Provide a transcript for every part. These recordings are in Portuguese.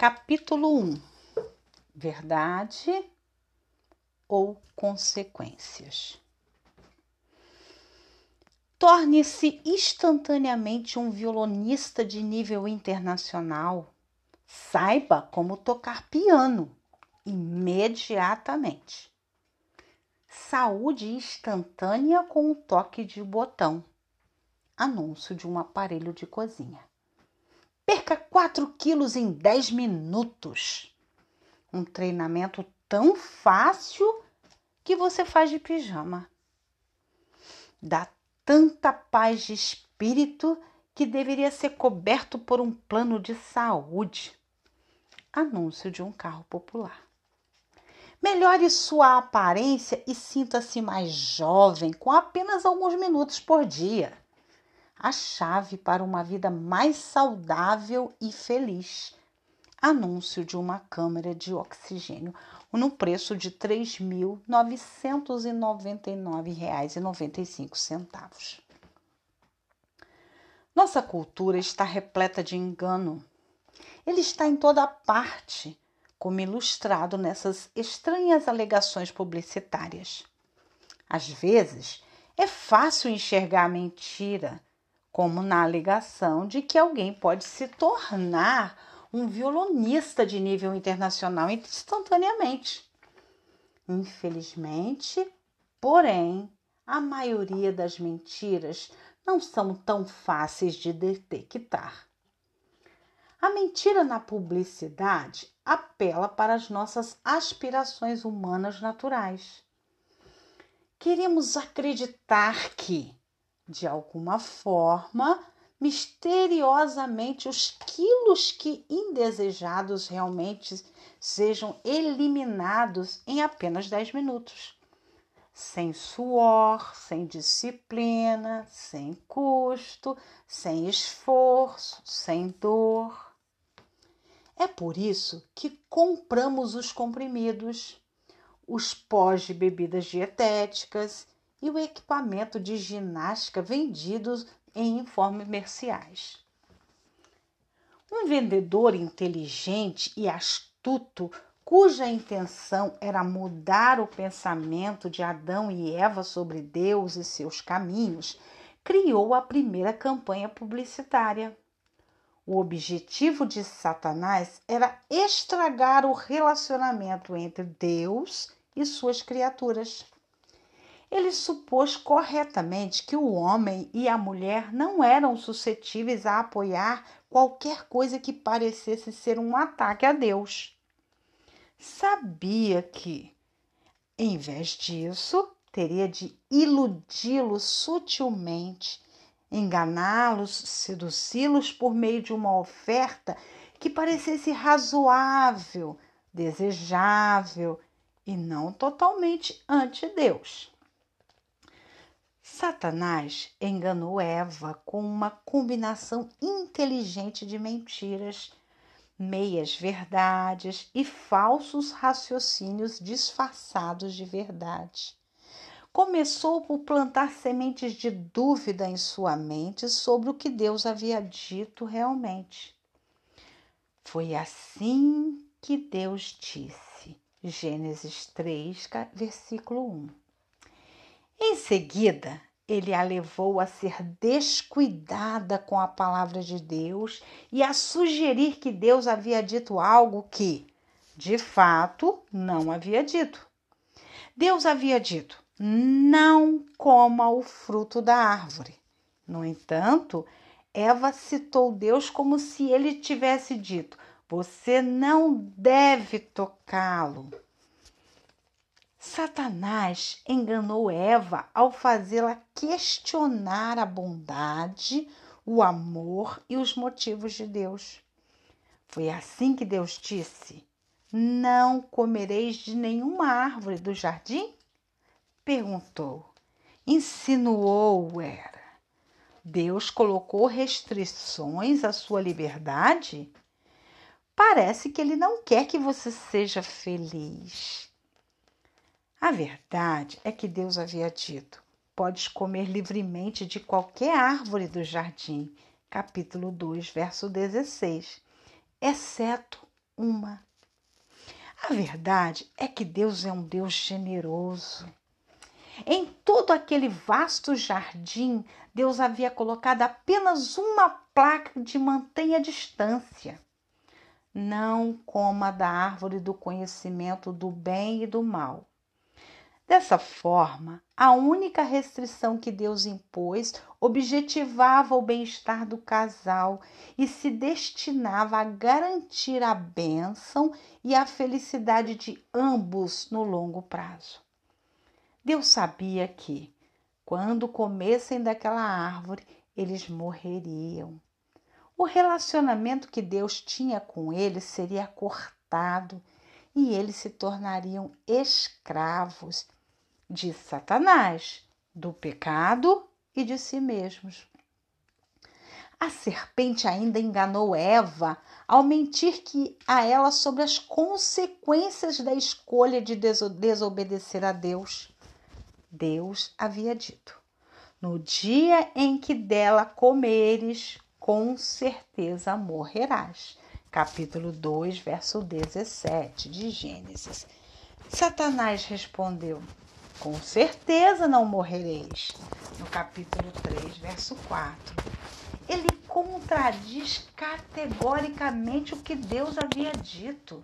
Capítulo 1 Verdade ou consequências? Torne-se instantaneamente um violonista de nível internacional. Saiba como tocar piano imediatamente. Saúde instantânea com o toque de botão. Anúncio de um aparelho de cozinha. Perca 4 quilos em 10 minutos. Um treinamento tão fácil que você faz de pijama. Dá tanta paz de espírito que deveria ser coberto por um plano de saúde. Anúncio de um carro popular. Melhore sua aparência e sinta-se mais jovem com apenas alguns minutos por dia a chave para uma vida mais saudável e feliz. Anúncio de uma câmara de oxigênio no preço de R$ 3.999,95. Nossa cultura está repleta de engano. Ele está em toda parte, como ilustrado nessas estranhas alegações publicitárias. Às vezes, é fácil enxergar a mentira como na alegação de que alguém pode se tornar um violonista de nível internacional instantaneamente. Infelizmente, porém, a maioria das mentiras não são tão fáceis de detectar. A mentira na publicidade apela para as nossas aspirações humanas naturais. Queremos acreditar que de alguma forma, misteriosamente, os quilos que indesejados realmente sejam eliminados em apenas 10 minutos. Sem suor, sem disciplina, sem custo, sem esforço, sem dor. É por isso que compramos os comprimidos, os pós de bebidas dietéticas e o equipamento de ginástica vendidos em infomerciais. Um vendedor inteligente e astuto, cuja intenção era mudar o pensamento de Adão e Eva sobre Deus e seus caminhos, criou a primeira campanha publicitária. O objetivo de Satanás era estragar o relacionamento entre Deus e suas criaturas ele supôs corretamente que o homem e a mulher não eram suscetíveis a apoiar qualquer coisa que parecesse ser um ataque a Deus. Sabia que, em vez disso, teria de iludi-los sutilmente, enganá-los, seduzi-los por meio de uma oferta que parecesse razoável, desejável e não totalmente ante Deus. Satanás enganou Eva com uma combinação inteligente de mentiras, meias verdades e falsos raciocínios disfarçados de verdade. Começou por plantar sementes de dúvida em sua mente sobre o que Deus havia dito realmente. Foi assim que Deus disse. Gênesis 3, versículo 1. Em seguida, ele a levou a ser descuidada com a palavra de Deus e a sugerir que Deus havia dito algo que, de fato, não havia dito. Deus havia dito: não coma o fruto da árvore. No entanto, Eva citou Deus como se ele tivesse dito: você não deve tocá-lo. Satanás enganou Eva ao fazê-la questionar a bondade, o amor e os motivos de Deus. Foi assim que Deus disse: Não comereis de nenhuma árvore do jardim? Perguntou. Insinuou era. Deus colocou restrições à sua liberdade? Parece que ele não quer que você seja feliz. A verdade é que Deus havia dito: Podes comer livremente de qualquer árvore do jardim. Capítulo 2, verso 16. Exceto uma. A verdade é que Deus é um Deus generoso. Em todo aquele vasto jardim, Deus havia colocado apenas uma placa de mantenha distância. Não coma da árvore do conhecimento do bem e do mal. Dessa forma, a única restrição que Deus impôs objetivava o bem-estar do casal e se destinava a garantir a bênção e a felicidade de ambos no longo prazo. Deus sabia que, quando comessem daquela árvore, eles morreriam. O relacionamento que Deus tinha com eles seria cortado e eles se tornariam escravos de Satanás, do pecado e de si mesmos. A serpente ainda enganou Eva ao mentir que a ela sobre as consequências da escolha de desobedecer a Deus. Deus havia dito: No dia em que dela comeres, com certeza morrerás. Capítulo 2, verso 17 de Gênesis. Satanás respondeu: com certeza não morrereis. No capítulo 3, verso 4. Ele contradiz categoricamente o que Deus havia dito.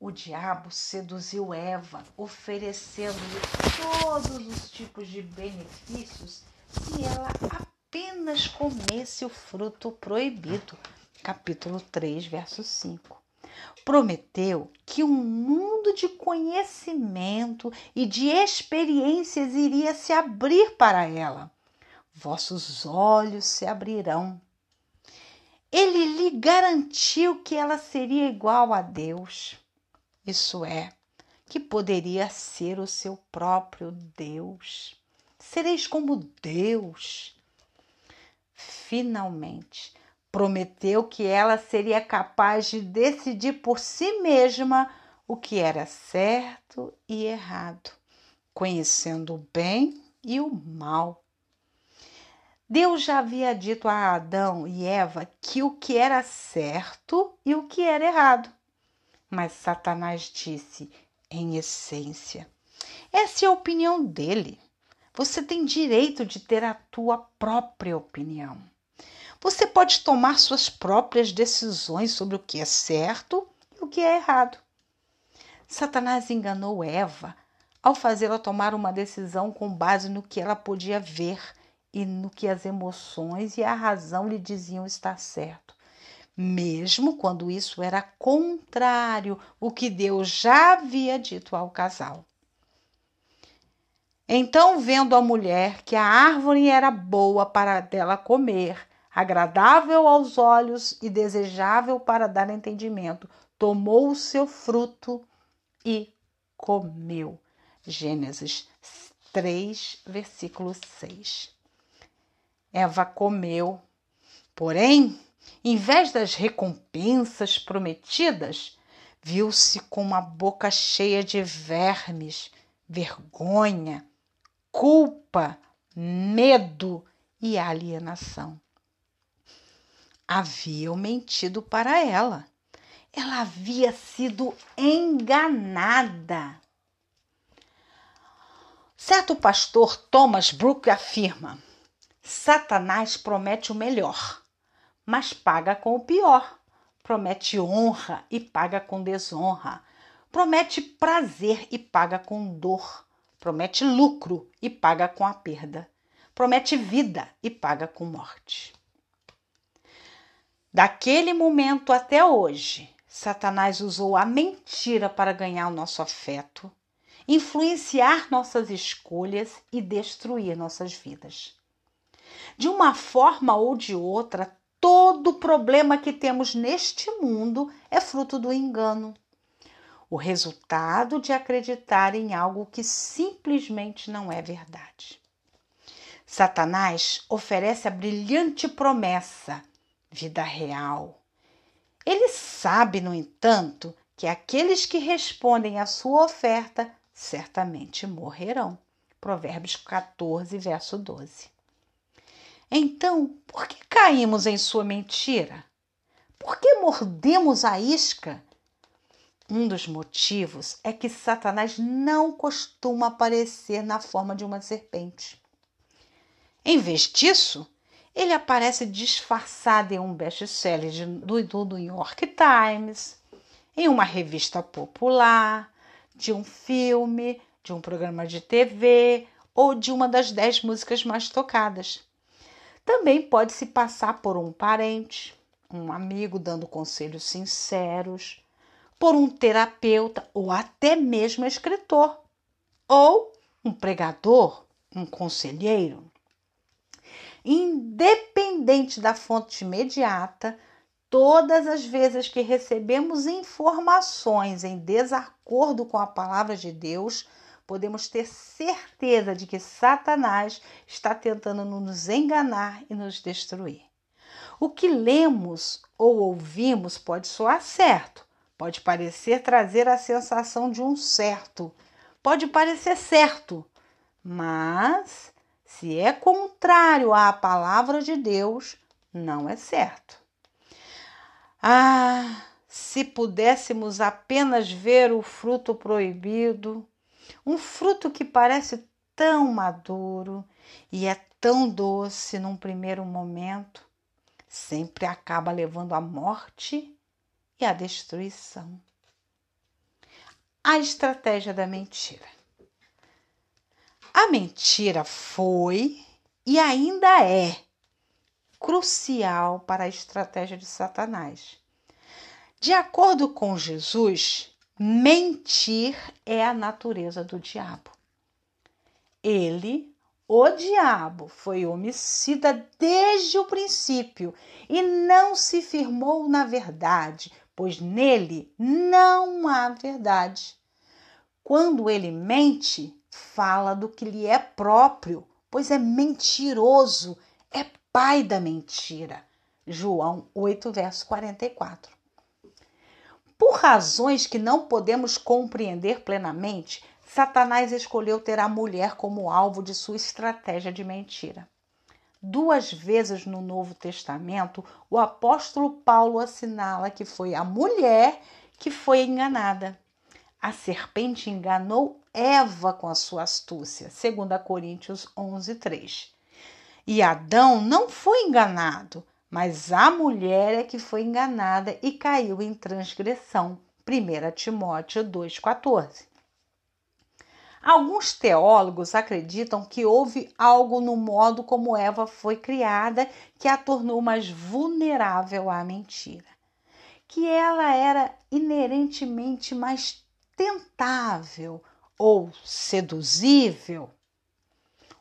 O diabo seduziu Eva, oferecendo-lhe todos os tipos de benefícios se ela apenas comesse o fruto proibido. Capítulo 3, verso 5 prometeu que um mundo de conhecimento e de experiências iria se abrir para ela. Vossos olhos se abrirão. Ele lhe garantiu que ela seria igual a Deus. Isso é, que poderia ser o seu próprio Deus. Sereis como Deus. Finalmente, Prometeu que ela seria capaz de decidir por si mesma o que era certo e errado, conhecendo o bem e o mal. Deus já havia dito a Adão e Eva que o que era certo e o que era errado. Mas Satanás disse, em essência, essa é a opinião dele. Você tem direito de ter a tua própria opinião. Você pode tomar suas próprias decisões sobre o que é certo e o que é errado. Satanás enganou Eva ao fazê-la tomar uma decisão com base no que ela podia ver e no que as emoções e a razão lhe diziam estar certo, mesmo quando isso era contrário o que Deus já havia dito ao casal. Então, vendo a mulher que a árvore era boa para dela comer agradável aos olhos e desejável para dar entendimento, tomou o seu fruto e comeu. Gênesis 3, versículo 6. Eva comeu, porém, em vez das recompensas prometidas, viu-se com uma boca cheia de vermes, vergonha, culpa, medo e alienação haviam mentido para ela. Ela havia sido enganada. Certo pastor Thomas Brooke afirma: Satanás promete o melhor, mas paga com o pior. Promete honra e paga com desonra. Promete prazer e paga com dor. Promete lucro e paga com a perda. Promete vida e paga com morte. Daquele momento até hoje, Satanás usou a mentira para ganhar o nosso afeto, influenciar nossas escolhas e destruir nossas vidas. De uma forma ou de outra, todo problema que temos neste mundo é fruto do engano. O resultado de acreditar em algo que simplesmente não é verdade. Satanás oferece a brilhante promessa vida real. Ele sabe, no entanto, que aqueles que respondem à sua oferta certamente morrerão. Provérbios 14, verso 12. Então, por que caímos em sua mentira? Por que mordemos a isca? Um dos motivos é que Satanás não costuma aparecer na forma de uma serpente. Em vez disso, ele aparece disfarçado em um best-seller do, do New York Times, em uma revista popular, de um filme, de um programa de TV ou de uma das dez músicas mais tocadas. Também pode se passar por um parente, um amigo dando conselhos sinceros, por um terapeuta ou até mesmo escritor, ou um pregador, um conselheiro. Independente da fonte imediata, todas as vezes que recebemos informações em desacordo com a palavra de Deus, podemos ter certeza de que Satanás está tentando nos enganar e nos destruir. O que lemos ou ouvimos pode soar certo, pode parecer trazer a sensação de um certo, pode parecer certo, mas se é contrário à palavra de Deus, não é certo. Ah, se pudéssemos apenas ver o fruto proibido, um fruto que parece tão maduro e é tão doce num primeiro momento, sempre acaba levando à morte e à destruição. A estratégia da mentira. A mentira foi e ainda é crucial para a estratégia de Satanás. De acordo com Jesus, Mentir é a natureza do diabo. Ele, o diabo, foi homicida desde o princípio e não se firmou na verdade, pois nele não há verdade. Quando ele mente, fala do que lhe é próprio, pois é mentiroso, é pai da mentira. João 8, verso 44. Por razões que não podemos compreender plenamente, Satanás escolheu ter a mulher como alvo de sua estratégia de mentira. Duas vezes no Novo Testamento, o apóstolo Paulo assinala que foi a mulher que foi enganada. A serpente enganou Eva com a sua astúcia, 2 Coríntios 11, 3. E Adão não foi enganado, mas a mulher é que foi enganada e caiu em transgressão. 1 Timóteo 2,14. Alguns teólogos acreditam que houve algo no modo como Eva foi criada que a tornou mais vulnerável à mentira. Que ela era inerentemente mais tentável ou seduzível.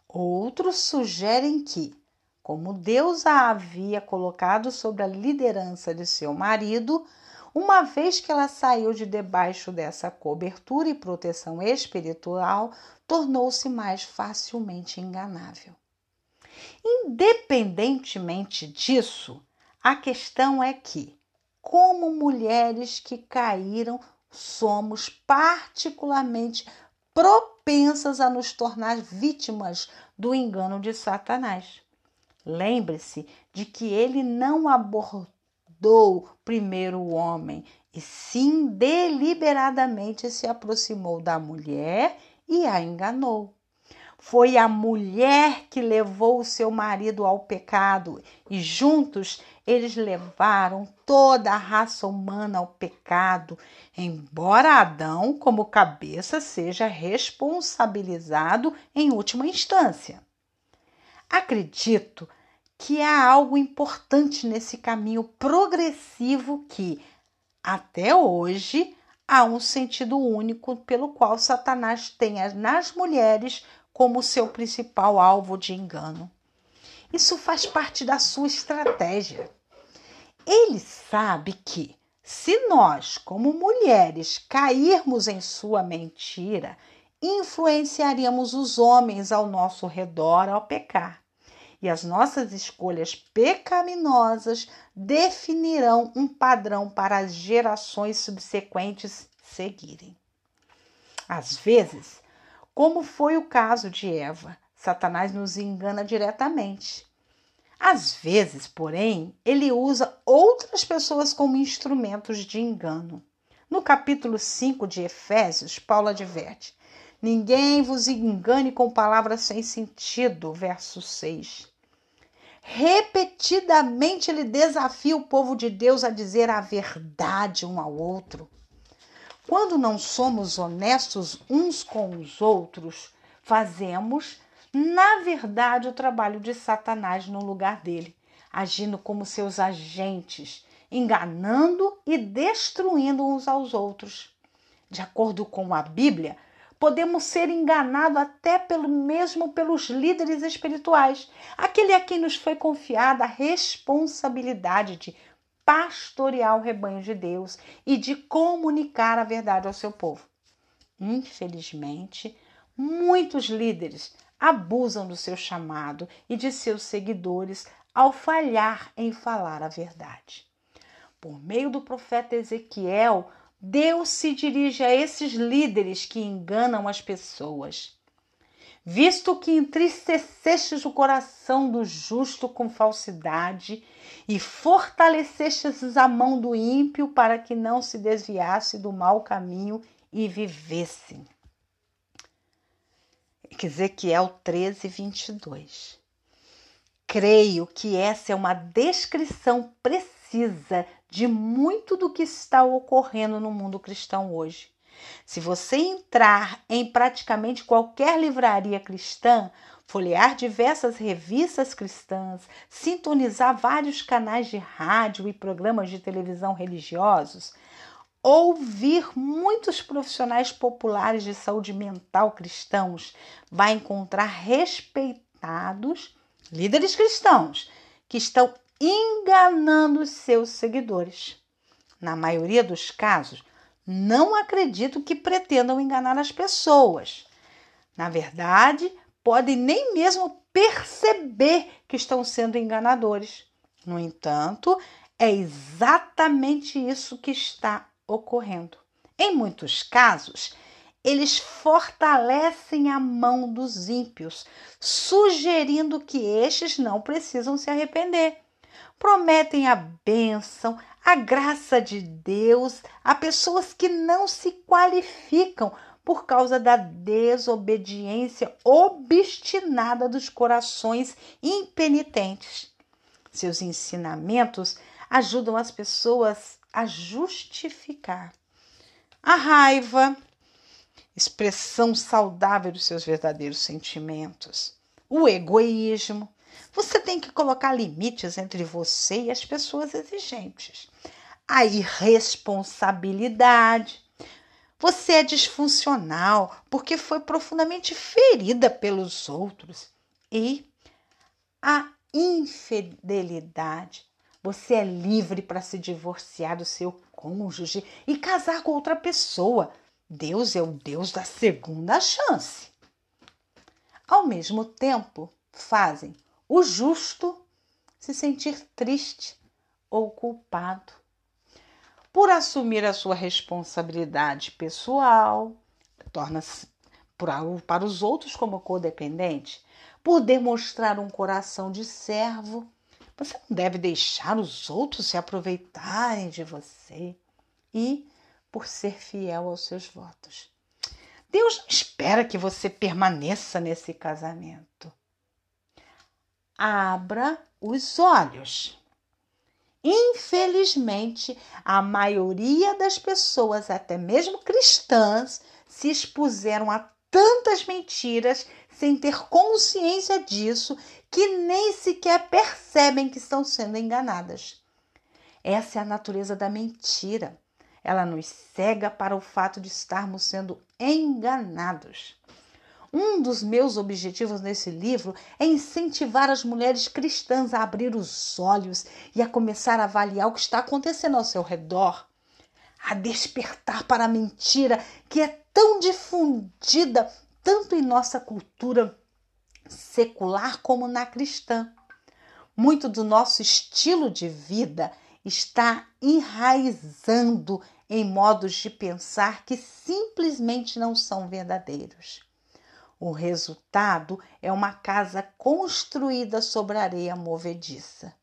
Outros sugerem que como Deus a havia colocado sob a liderança de seu marido, uma vez que ela saiu de debaixo dessa cobertura e proteção espiritual, tornou-se mais facilmente enganável. Independentemente disso, a questão é que, como mulheres que caíram, somos particularmente propensas a nos tornar vítimas do engano de Satanás. Lembre-se de que ele não abordou primeiro o homem, e sim deliberadamente se aproximou da mulher e a enganou. Foi a mulher que levou o seu marido ao pecado e juntos eles levaram toda a raça humana ao pecado, embora Adão, como cabeça, seja responsabilizado em última instância. Acredito que há algo importante nesse caminho progressivo que, até hoje, há um sentido único pelo qual Satanás tem nas mulheres como seu principal alvo de engano. Isso faz parte da sua estratégia. Ele sabe que, se nós, como mulheres, cairmos em sua mentira, influenciaríamos os homens ao nosso redor ao pecar e as nossas escolhas pecaminosas definirão um padrão para as gerações subsequentes seguirem. Às vezes, como foi o caso de Eva, Satanás nos engana diretamente. Às vezes, porém, ele usa outras pessoas como instrumentos de engano. No capítulo 5 de Efésios, Paulo adverte: Ninguém vos engane com palavras sem sentido. Verso 6. Repetidamente ele desafia o povo de Deus a dizer a verdade um ao outro. Quando não somos honestos uns com os outros, fazemos na verdade, o trabalho de Satanás no lugar dele, agindo como seus agentes, enganando e destruindo uns aos outros. De acordo com a Bíblia, podemos ser enganados até pelo mesmo pelos líderes espirituais, aquele a quem nos foi confiada a responsabilidade de pastorear o rebanho de Deus e de comunicar a verdade ao seu povo. Infelizmente, muitos líderes abusam do seu chamado e de seus seguidores ao falhar em falar a verdade. Por meio do profeta Ezequiel, Deus se dirige a esses líderes que enganam as pessoas. Visto que entristecestes o coração do justo com falsidade e fortalecestes a mão do ímpio para que não se desviasse do mau caminho e vivesse. Ezequiel 13, 22. Creio que essa é uma descrição precisa de muito do que está ocorrendo no mundo cristão hoje. Se você entrar em praticamente qualquer livraria cristã, folhear diversas revistas cristãs, sintonizar vários canais de rádio e programas de televisão religiosos, ouvir muitos profissionais populares de saúde mental cristãos, vai encontrar respeitados líderes cristãos que estão enganando seus seguidores. Na maioria dos casos, não acredito que pretendam enganar as pessoas. Na verdade, podem nem mesmo perceber que estão sendo enganadores. No entanto, é exatamente isso que está ocorrendo. Em muitos casos, eles fortalecem a mão dos ímpios, sugerindo que estes não precisam se arrepender. Prometem a bênção, a graça de Deus a pessoas que não se qualificam por causa da desobediência obstinada dos corações impenitentes. Seus ensinamentos ajudam as pessoas a justificar. A raiva, expressão saudável dos seus verdadeiros sentimentos. O egoísmo. Você tem que colocar limites entre você e as pessoas exigentes. A irresponsabilidade. Você é disfuncional porque foi profundamente ferida pelos outros. E a infidelidade. Você é livre para se divorciar do seu cônjuge e casar com outra pessoa. Deus é o Deus da segunda chance. Ao mesmo tempo, fazem o justo se sentir triste ou culpado por assumir a sua responsabilidade pessoal, torna-se para os outros como codependente, por demonstrar um coração de servo você não deve deixar os outros se aproveitarem de você e por ser fiel aos seus votos. Deus não espera que você permaneça nesse casamento. Abra os olhos. Infelizmente, a maioria das pessoas, até mesmo cristãs, se expuseram a tantas mentiras sem ter consciência disso que nem sequer percebem que estão sendo enganadas. Essa é a natureza da mentira. Ela nos cega para o fato de estarmos sendo enganados. Um dos meus objetivos nesse livro é incentivar as mulheres cristãs a abrir os olhos e a começar a avaliar o que está acontecendo ao seu redor, a despertar para a mentira que é tão difundida tanto em nossa cultura secular como na cristã. Muito do nosso estilo de vida está enraizando em modos de pensar que simplesmente não são verdadeiros. O resultado é uma casa construída sobre areia movediça.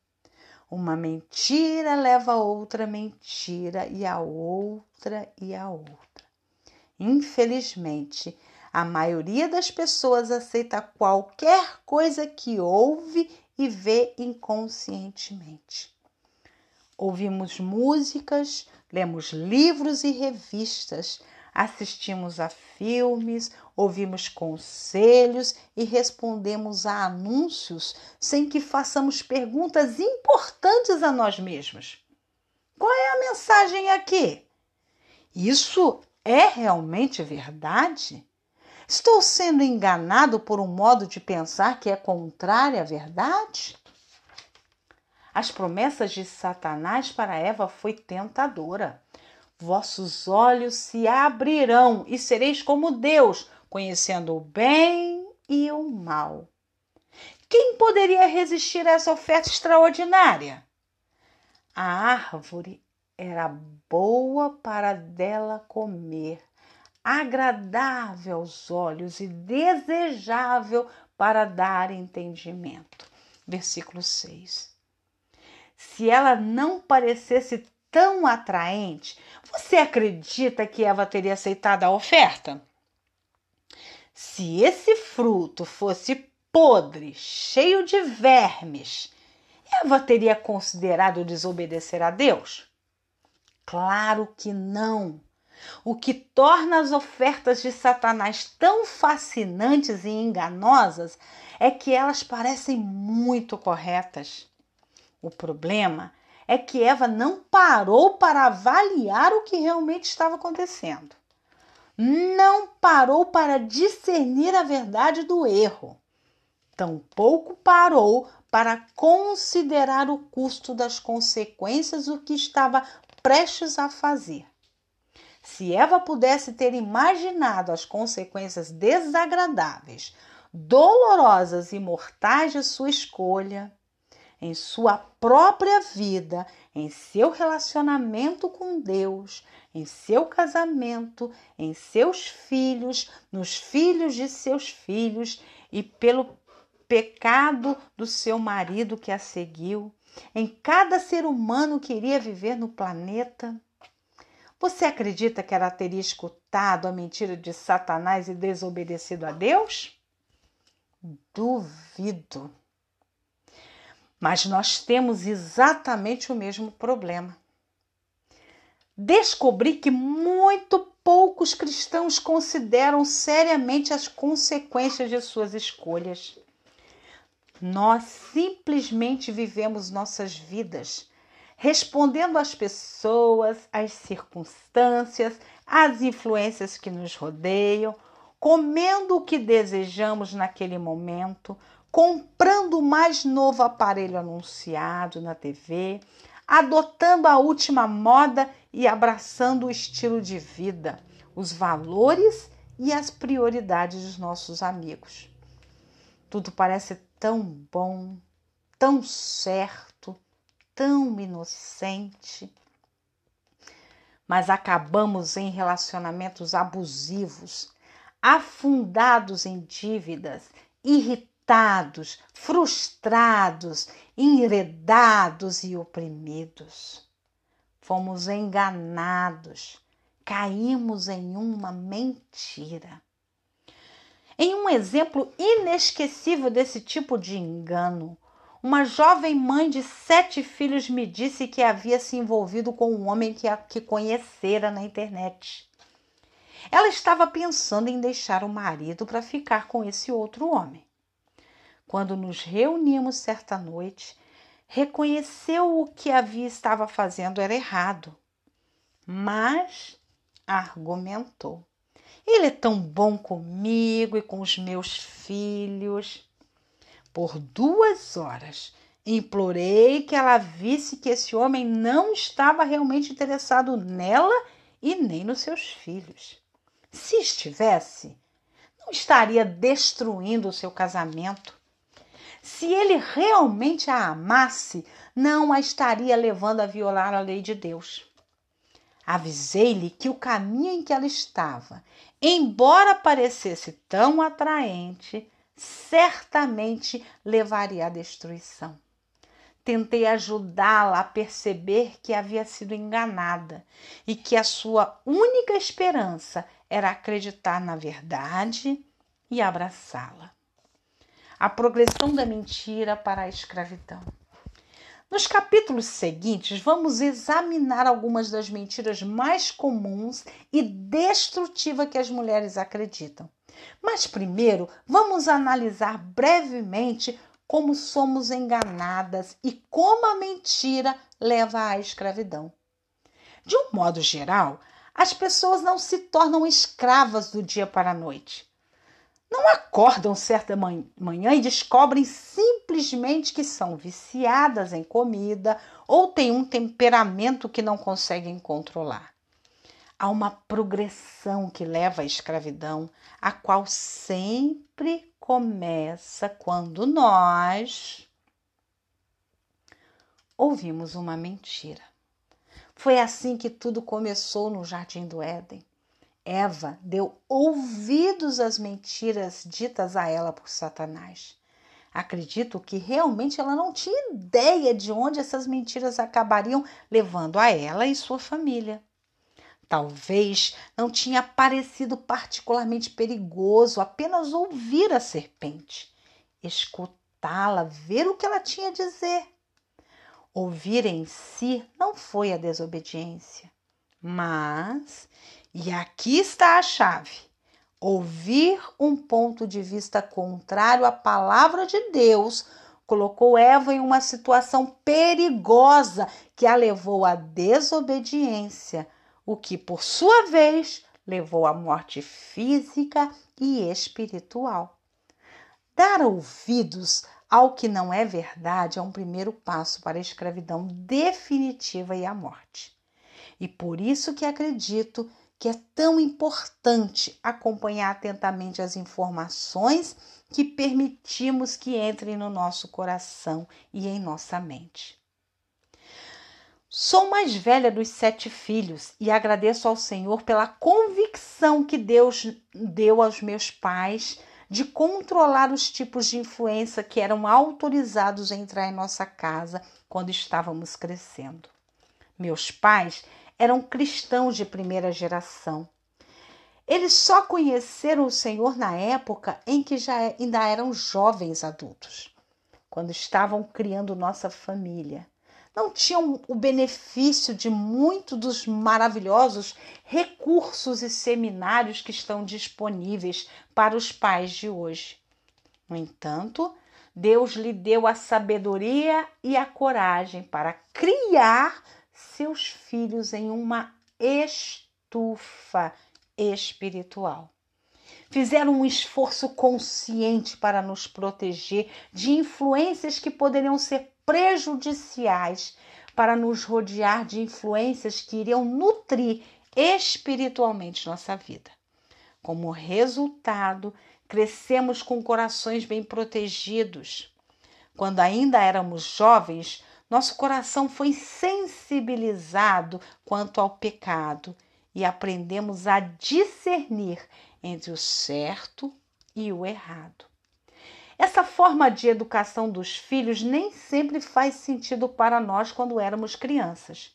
Uma mentira leva a outra mentira e a outra e a outra. Infelizmente, a maioria das pessoas aceita qualquer coisa que ouve e vê inconscientemente. Ouvimos músicas, lemos livros e revistas, assistimos a filmes, ouvimos conselhos e respondemos a anúncios sem que façamos perguntas importantes a nós mesmos. Qual é a mensagem aqui? Isso é realmente verdade? Estou sendo enganado por um modo de pensar que é contrário à verdade? As promessas de Satanás para Eva foi tentadora. Vossos olhos se abrirão e sereis como Deus, conhecendo o bem e o mal. Quem poderia resistir a essa oferta extraordinária? A árvore era boa para dela comer agradável aos olhos e desejável para dar entendimento. Versículo 6. Se ela não parecesse tão atraente, você acredita que Eva teria aceitado a oferta? Se esse fruto fosse podre, cheio de vermes, Eva teria considerado desobedecer a Deus? Claro que não. O que torna as ofertas de Satanás tão fascinantes e enganosas é que elas parecem muito corretas. O problema é que Eva não parou para avaliar o que realmente estava acontecendo. Não parou para discernir a verdade do erro. Tampouco parou para considerar o custo das consequências do que estava prestes a fazer. Se Eva pudesse ter imaginado as consequências desagradáveis, dolorosas e mortais de sua escolha, em sua própria vida, em seu relacionamento com Deus, em seu casamento, em seus filhos, nos filhos de seus filhos e pelo pecado do seu marido que a seguiu, em cada ser humano que iria viver no planeta, você acredita que ela teria escutado a mentira de Satanás e desobedecido a Deus? Duvido. Mas nós temos exatamente o mesmo problema. Descobri que muito poucos cristãos consideram seriamente as consequências de suas escolhas. Nós simplesmente vivemos nossas vidas respondendo às pessoas, às circunstâncias, às influências que nos rodeiam, comendo o que desejamos naquele momento, comprando o mais novo aparelho anunciado na TV, adotando a última moda e abraçando o estilo de vida, os valores e as prioridades dos nossos amigos. Tudo parece tão bom, tão certo, tão inocente. Mas acabamos em relacionamentos abusivos, afundados em dívidas, irritados, frustrados, enredados e oprimidos. Fomos enganados, caímos em uma mentira. Em um exemplo inesquecível desse tipo de engano, uma jovem mãe de sete filhos me disse que havia se envolvido com um homem que, a, que conhecera na internet. Ela estava pensando em deixar o marido para ficar com esse outro homem. Quando nos reunimos certa noite, reconheceu o que havia estava fazendo era errado, mas argumentou. Ele é tão bom comigo e com os meus filhos. Por duas horas implorei que ela visse que esse homem não estava realmente interessado nela e nem nos seus filhos. Se estivesse, não estaria destruindo o seu casamento. Se ele realmente a amasse, não a estaria levando a violar a lei de Deus. Avisei-lhe que o caminho em que ela estava, embora parecesse tão atraente, certamente levaria à destruição. Tentei ajudá-la a perceber que havia sido enganada e que a sua única esperança era acreditar na verdade e abraçá-la. A progressão da mentira para a escravidão. Nos capítulos seguintes, vamos examinar algumas das mentiras mais comuns e destrutivas que as mulheres acreditam. Mas primeiro, vamos analisar brevemente como somos enganadas e como a mentira leva à escravidão. De um modo geral, as pessoas não se tornam escravas do dia para a noite. Não acordam certa manhã e descobrem simplesmente que são viciadas em comida ou têm um temperamento que não conseguem controlar. Há uma progressão que leva à escravidão, a qual sempre começa quando nós ouvimos uma mentira. Foi assim que tudo começou no Jardim do Éden. Eva deu ouvidos às mentiras ditas a ela por Satanás. Acredito que realmente ela não tinha ideia de onde essas mentiras acabariam levando a ela e sua família. Talvez não tinha parecido particularmente perigoso apenas ouvir a serpente, escutá-la, ver o que ela tinha a dizer. Ouvir em si não foi a desobediência, mas e aqui está a chave. Ouvir um ponto de vista contrário à palavra de Deus colocou Eva em uma situação perigosa que a levou à desobediência, o que, por sua vez, levou à morte física e espiritual. Dar ouvidos ao que não é verdade é um primeiro passo para a escravidão definitiva e a morte. E por isso que acredito que é tão importante acompanhar atentamente as informações que permitimos que entrem no nosso coração e em nossa mente. Sou mais velha dos sete filhos e agradeço ao Senhor pela convicção que Deus deu aos meus pais de controlar os tipos de influência que eram autorizados a entrar em nossa casa quando estávamos crescendo. Meus pais eram cristãos de primeira geração. Eles só conheceram o Senhor na época em que já ainda eram jovens adultos, quando estavam criando nossa família. Não tinham o benefício de muitos dos maravilhosos recursos e seminários que estão disponíveis para os pais de hoje. No entanto, Deus lhe deu a sabedoria e a coragem para criar seus filhos em uma estufa espiritual. Fizeram um esforço consciente para nos proteger de influências que poderiam ser prejudiciais, para nos rodear de influências que iriam nutrir espiritualmente nossa vida. Como resultado, crescemos com corações bem protegidos. Quando ainda éramos jovens, nosso coração foi sensibilizado quanto ao pecado e aprendemos a discernir entre o certo e o errado. Essa forma de educação dos filhos nem sempre faz sentido para nós quando éramos crianças.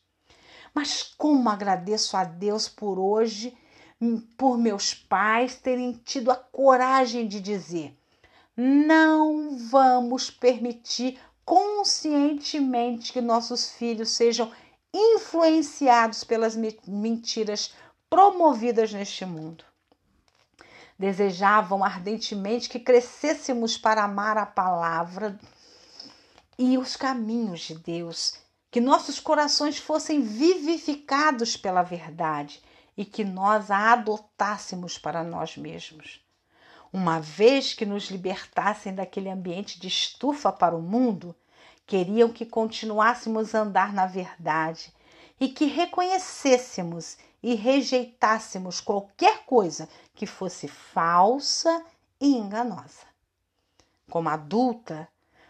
Mas como agradeço a Deus por hoje, por meus pais terem tido a coragem de dizer: não vamos permitir conscientemente que nossos filhos sejam influenciados pelas mentiras promovidas neste mundo. Desejavam ardentemente que crescêssemos para amar a palavra e os caminhos de Deus, que nossos corações fossem vivificados pela verdade e que nós a adotássemos para nós mesmos. Uma vez que nos libertassem daquele ambiente de estufa para o mundo, queriam que continuássemos a andar na verdade e que reconhecêssemos e rejeitássemos qualquer coisa que fosse falsa e enganosa. Como adulta,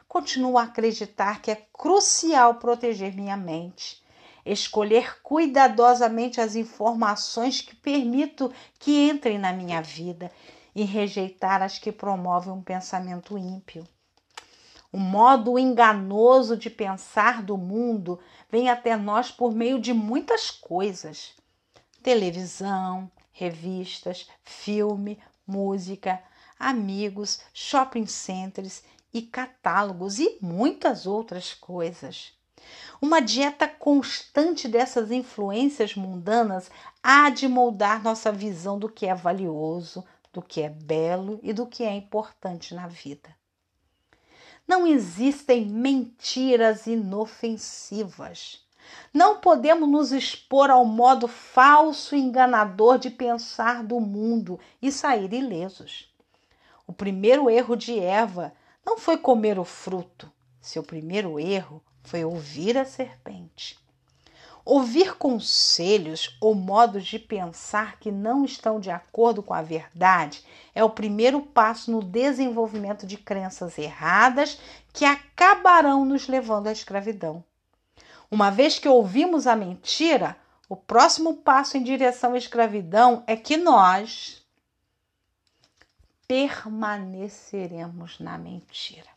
continuo a acreditar que é crucial proteger minha mente. escolher cuidadosamente as informações que permito que entrem na minha vida e rejeitar as que promovem um pensamento ímpio. O modo enganoso de pensar do mundo vem até nós por meio de muitas coisas: televisão, revistas, filme, música, amigos, shopping centers e catálogos e muitas outras coisas. Uma dieta constante dessas influências mundanas há de moldar nossa visão do que é valioso, do que é belo e do que é importante na vida. Não existem mentiras inofensivas. Não podemos nos expor ao modo falso e enganador de pensar do mundo e sair ilesos. O primeiro erro de Eva não foi comer o fruto. Seu primeiro erro foi ouvir a serpente. Ouvir conselhos ou modos de pensar que não estão de acordo com a verdade é o primeiro passo no desenvolvimento de crenças erradas que acabarão nos levando à escravidão. Uma vez que ouvimos a mentira, o próximo passo em direção à escravidão é que nós permaneceremos na mentira.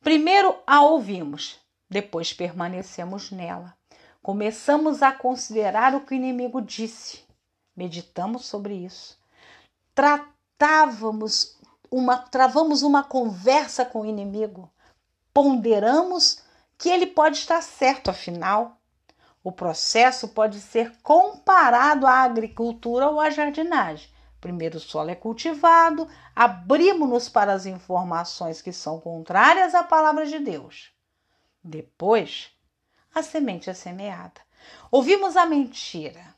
Primeiro a ouvimos, depois permanecemos nela. Começamos a considerar o que o inimigo disse. Meditamos sobre isso. Tratávamos uma, travamos uma conversa com o inimigo. Ponderamos que ele pode estar certo, afinal. O processo pode ser comparado à agricultura ou à jardinagem. Primeiro o solo é cultivado, abrimos-nos para as informações que são contrárias à palavra de Deus. Depois, a semente é semeada. Ouvimos a mentira.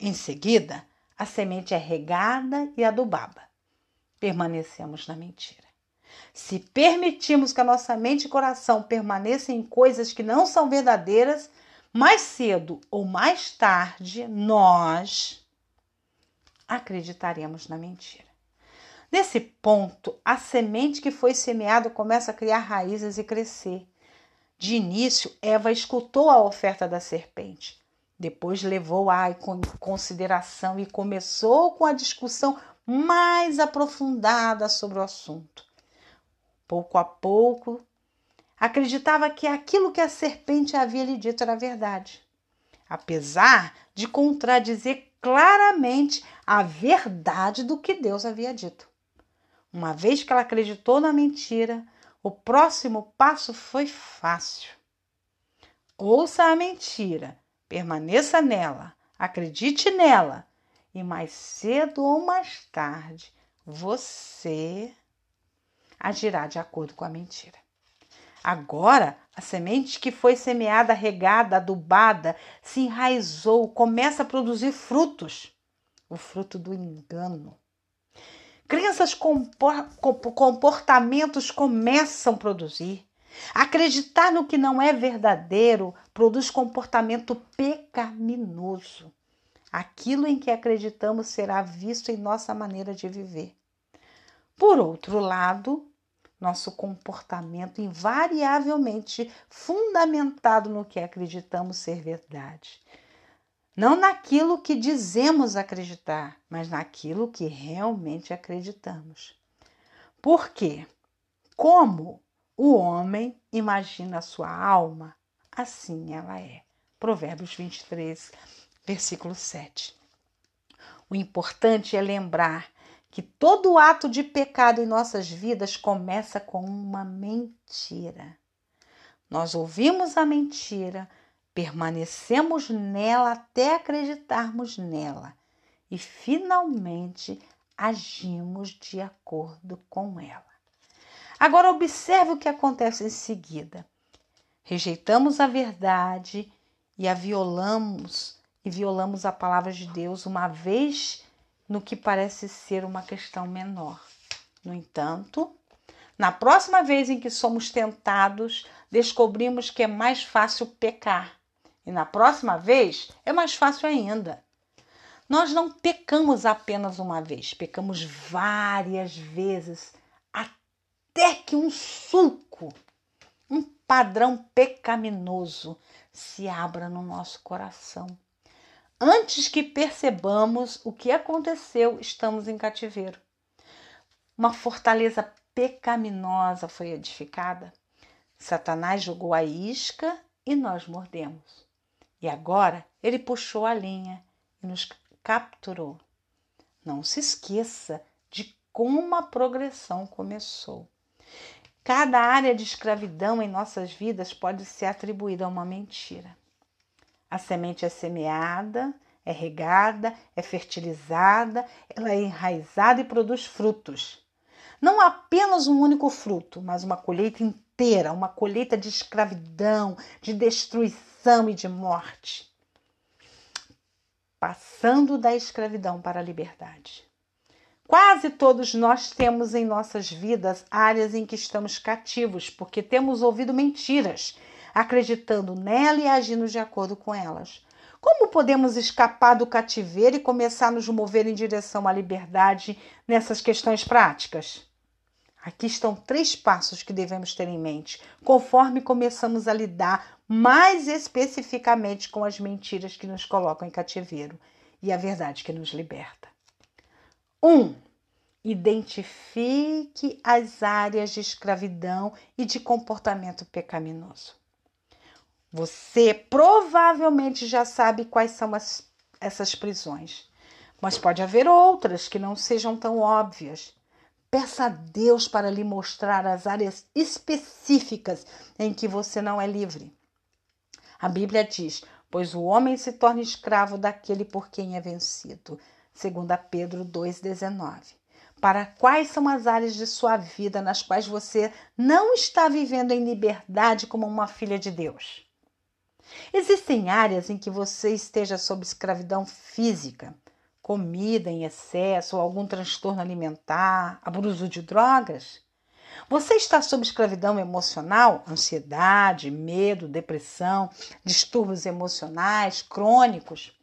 Em seguida, a semente é regada e adubada. Permanecemos na mentira. Se permitirmos que a nossa mente e coração permaneçam em coisas que não são verdadeiras, mais cedo ou mais tarde, nós acreditaremos na mentira. Nesse ponto, a semente que foi semeada começa a criar raízes e crescer. De início, Eva escutou a oferta da serpente. Depois levou-a em consideração e começou com a discussão mais aprofundada sobre o assunto. Pouco a pouco, acreditava que aquilo que a serpente havia lhe dito era verdade, apesar de contradizer claramente a verdade do que Deus havia dito. Uma vez que ela acreditou na mentira, o próximo passo foi fácil. Ouça a mentira, permaneça nela, acredite nela, e mais cedo ou mais tarde você agirá de acordo com a mentira. Agora, a semente que foi semeada, regada, adubada, se enraizou, começa a produzir frutos o fruto do engano. Crenças, comportamentos começam a produzir. Acreditar no que não é verdadeiro produz comportamento pecaminoso. Aquilo em que acreditamos será visto em nossa maneira de viver. Por outro lado, nosso comportamento invariavelmente fundamentado no que acreditamos ser verdade. Não naquilo que dizemos acreditar, mas naquilo que realmente acreditamos. Por quê? Como o homem imagina a sua alma, assim ela é. Provérbios 23, versículo 7. O importante é lembrar que todo ato de pecado em nossas vidas começa com uma mentira. Nós ouvimos a mentira, permanecemos nela até acreditarmos nela e finalmente agimos de acordo com ela. Agora observe o que acontece em seguida. Rejeitamos a verdade e a violamos e violamos a palavra de Deus uma vez no que parece ser uma questão menor. No entanto, na próxima vez em que somos tentados, descobrimos que é mais fácil pecar e na próxima vez é mais fácil ainda. Nós não pecamos apenas uma vez, pecamos várias vezes, até que um sulco, um padrão pecaminoso, se abra no nosso coração. Antes que percebamos o que aconteceu, estamos em cativeiro. Uma fortaleza pecaminosa foi edificada. Satanás jogou a isca e nós mordemos. E agora ele puxou a linha e nos capturou. Não se esqueça de como a progressão começou. Cada área de escravidão em nossas vidas pode ser atribuída a uma mentira. A semente é semeada, é regada, é fertilizada, ela é enraizada e produz frutos. Não apenas um único fruto, mas uma colheita inteira, uma colheita de escravidão, de destruição e de morte. Passando da escravidão para a liberdade. Quase todos nós temos em nossas vidas áreas em que estamos cativos, porque temos ouvido mentiras acreditando nela e agindo de acordo com elas. Como podemos escapar do cativeiro e começar a nos mover em direção à liberdade nessas questões práticas? Aqui estão três passos que devemos ter em mente, conforme começamos a lidar mais especificamente com as mentiras que nos colocam em cativeiro e a verdade que nos liberta. 1. Um, identifique as áreas de escravidão e de comportamento pecaminoso. Você provavelmente já sabe quais são as, essas prisões, mas pode haver outras que não sejam tão óbvias. Peça a Deus para lhe mostrar as áreas específicas em que você não é livre. A Bíblia diz: Pois o homem se torna escravo daquele por quem é vencido. 2 Pedro 2,19. Para quais são as áreas de sua vida nas quais você não está vivendo em liberdade como uma filha de Deus? Existem áreas em que você esteja sob escravidão física, comida em excesso ou algum transtorno alimentar, abuso de drogas? Você está sob escravidão emocional, ansiedade, medo, depressão, distúrbios emocionais crônicos?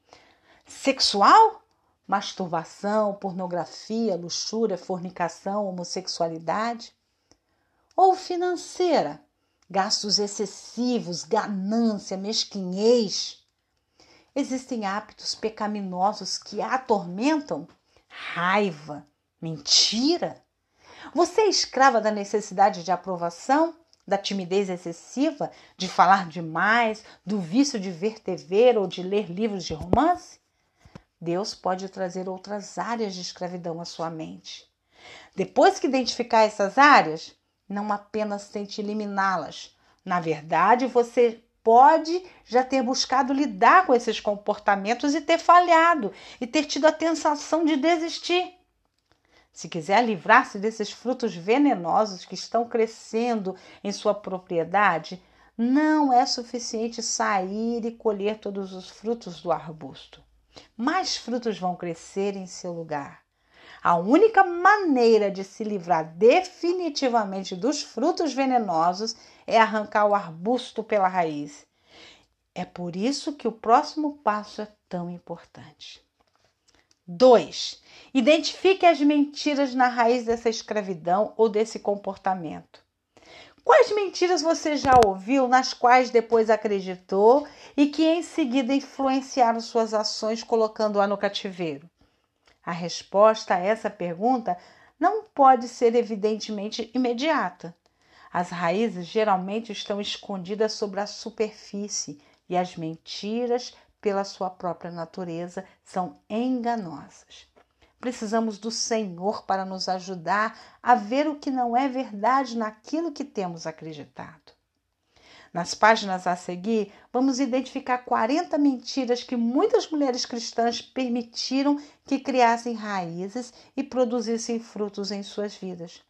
Sexual? Masturbação, pornografia, luxúria, fornicação, homossexualidade? Ou financeira? Gastos excessivos, ganância, mesquinhez. Existem hábitos pecaminosos que a atormentam, raiva, mentira. Você é escrava da necessidade de aprovação, da timidez excessiva, de falar demais, do vício de ver TV ou de ler livros de romance? Deus pode trazer outras áreas de escravidão à sua mente. Depois que identificar essas áreas, não apenas tente eliminá-las. Na verdade, você pode já ter buscado lidar com esses comportamentos e ter falhado e ter tido a tentação de desistir. Se quiser livrar-se desses frutos venenosos que estão crescendo em sua propriedade, não é suficiente sair e colher todos os frutos do arbusto. Mais frutos vão crescer em seu lugar. A única maneira de se livrar definitivamente dos frutos venenosos é arrancar o arbusto pela raiz. É por isso que o próximo passo é tão importante. 2. Identifique as mentiras na raiz dessa escravidão ou desse comportamento. Quais mentiras você já ouviu, nas quais depois acreditou e que em seguida influenciaram suas ações, colocando-a no cativeiro? A resposta a essa pergunta não pode ser evidentemente imediata. As raízes geralmente estão escondidas sobre a superfície e as mentiras, pela sua própria natureza, são enganosas. Precisamos do Senhor para nos ajudar a ver o que não é verdade naquilo que temos acreditado. Nas páginas a seguir, vamos identificar 40 mentiras que muitas mulheres cristãs permitiram que criassem raízes e produzissem frutos em suas vidas.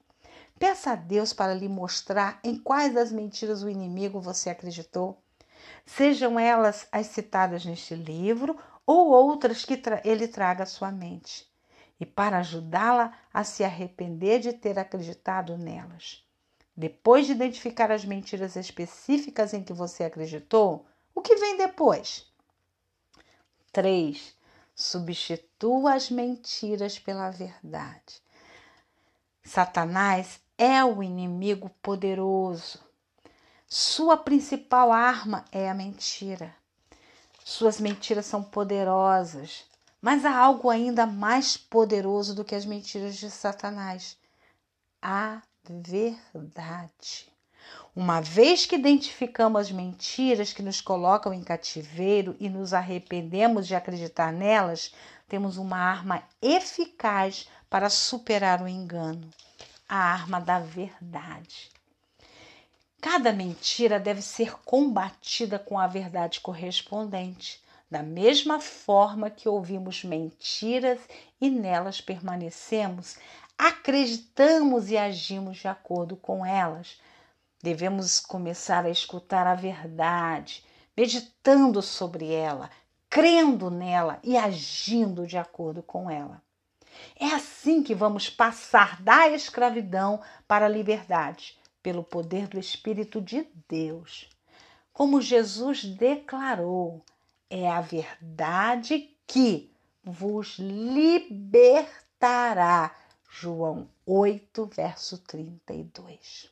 Peça a Deus para lhe mostrar em quais das mentiras o inimigo você acreditou. Sejam elas as citadas neste livro ou outras que ele traga à sua mente, e para ajudá-la a se arrepender de ter acreditado nelas. Depois de identificar as mentiras específicas em que você acreditou, o que vem depois? 3. Substitua as mentiras pela verdade. Satanás é o inimigo poderoso. Sua principal arma é a mentira. Suas mentiras são poderosas, mas há algo ainda mais poderoso do que as mentiras de Satanás: a verdade. Uma vez que identificamos as mentiras que nos colocam em cativeiro e nos arrependemos de acreditar nelas, temos uma arma eficaz para superar o engano a arma da verdade. Cada mentira deve ser combatida com a verdade correspondente, da mesma forma que ouvimos mentiras e nelas permanecemos, acreditamos e agimos de acordo com elas. Devemos começar a escutar a verdade, meditando sobre ela, crendo nela e agindo de acordo com ela. É assim que vamos passar da escravidão para a liberdade, pelo poder do Espírito de Deus. Como Jesus declarou, é a verdade que vos libertará. João 8, verso 32.